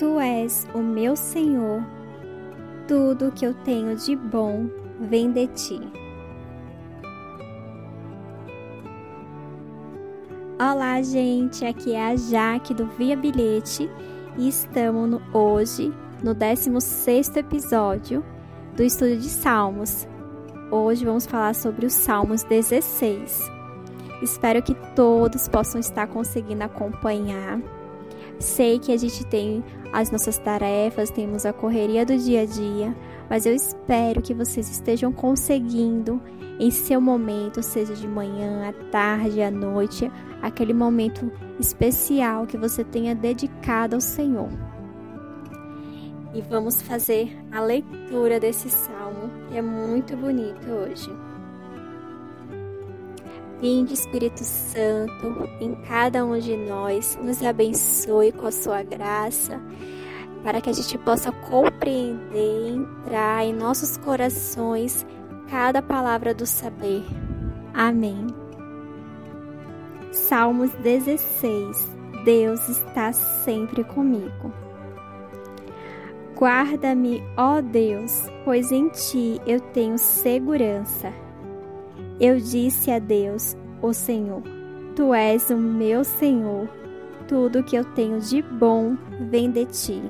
Tu és o meu Senhor, tudo que eu tenho de bom vem de ti. Olá, gente, aqui é a Jaque do Via Bilhete e estamos no, hoje no 16 episódio do estudo de Salmos. Hoje vamos falar sobre os Salmos 16. Espero que todos possam estar conseguindo acompanhar. Sei que a gente tem as nossas tarefas, temos a correria do dia a dia, mas eu espero que vocês estejam conseguindo em seu momento, seja de manhã, à tarde, à noite, aquele momento especial que você tenha dedicado ao Senhor. E vamos fazer a leitura desse salmo, que é muito bonito hoje. Vinde, Espírito Santo, em cada um de nós, nos abençoe com a sua graça, para que a gente possa compreender e entrar em nossos corações cada palavra do saber. Amém. Salmos 16 Deus está sempre comigo. Guarda-me, ó Deus, pois em ti eu tenho segurança. Eu disse a Deus, o Senhor: Tu és o meu Senhor, tudo que eu tenho de bom vem de ti.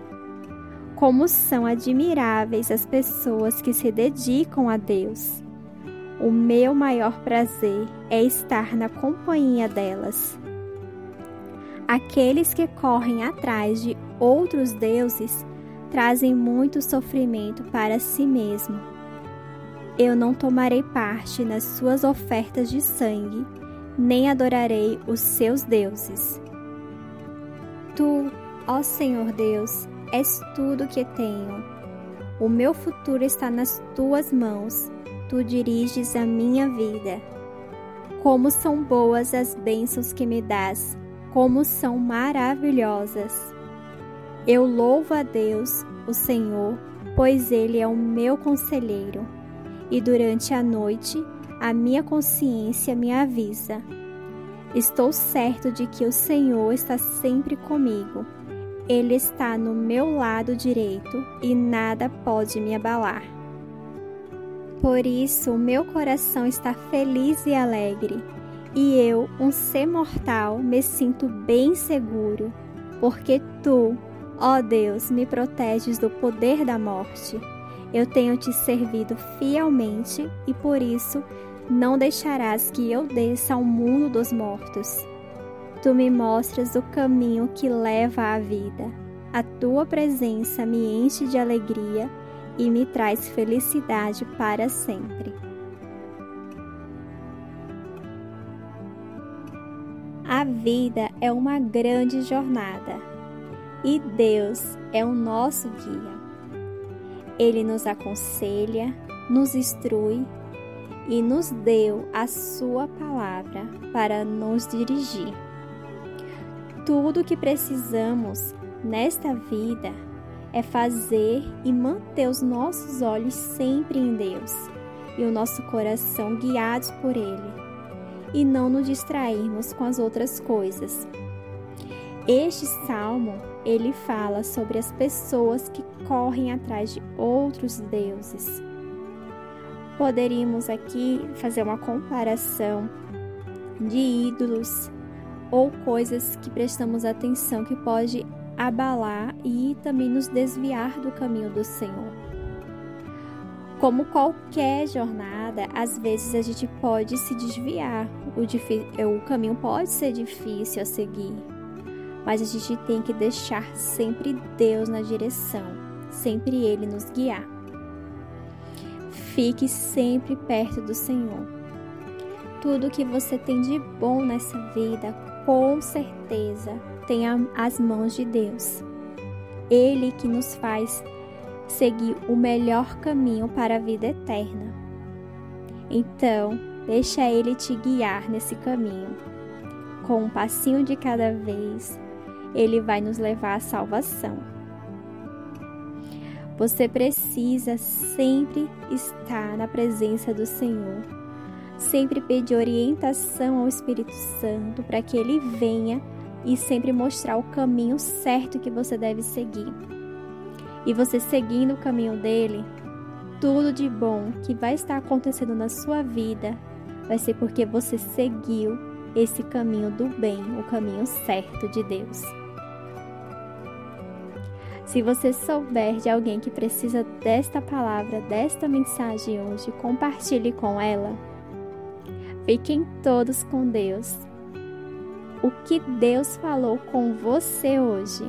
Como são admiráveis as pessoas que se dedicam a Deus. O meu maior prazer é estar na companhia delas. Aqueles que correm atrás de outros deuses trazem muito sofrimento para si mesmo eu não tomarei parte nas suas ofertas de sangue, nem adorarei os seus deuses. Tu, ó Senhor Deus, és tudo que tenho. O meu futuro está nas tuas mãos, tu diriges a minha vida. Como são boas as bênçãos que me dás, como são maravilhosas. Eu louvo a Deus, o Senhor, pois Ele é o meu conselheiro e durante a noite a minha consciência me avisa. Estou certo de que o Senhor está sempre comigo. Ele está no meu lado direito e nada pode me abalar. Por isso, meu coração está feliz e alegre, e eu, um ser mortal, me sinto bem seguro, porque tu, ó Deus, me proteges do poder da morte. Eu tenho te servido fielmente e por isso não deixarás que eu desça ao mundo dos mortos. Tu me mostras o caminho que leva à vida. A tua presença me enche de alegria e me traz felicidade para sempre. A vida é uma grande jornada e Deus é o nosso guia. Ele nos aconselha, nos instrui e nos deu a Sua palavra para nos dirigir. Tudo o que precisamos nesta vida é fazer e manter os nossos olhos sempre em Deus e o nosso coração guiados por Ele, e não nos distrairmos com as outras coisas. Este salmo ele fala sobre as pessoas que correm atrás de outros deuses. Poderíamos aqui fazer uma comparação de ídolos ou coisas que prestamos atenção que pode abalar e também nos desviar do caminho do Senhor. Como qualquer jornada, às vezes a gente pode se desviar, o, o caminho pode ser difícil a seguir, mas a gente tem que deixar sempre Deus na direção, sempre Ele nos guiar. Fique sempre perto do Senhor. Tudo que você tem de bom nessa vida, com certeza, tem as mãos de Deus. Ele que nos faz seguir o melhor caminho para a vida eterna. Então, deixa Ele te guiar nesse caminho, com um passinho de cada vez, ele vai nos levar à salvação. Você precisa sempre estar na presença do Senhor, sempre pedir orientação ao Espírito Santo para que ele venha e sempre mostrar o caminho certo que você deve seguir. E você seguindo o caminho dele, tudo de bom que vai estar acontecendo na sua vida vai ser porque você seguiu esse caminho do bem, o caminho certo de Deus. Se você souber de alguém que precisa desta palavra, desta mensagem hoje, compartilhe com ela. Fiquem todos com Deus. O que Deus falou com você hoje?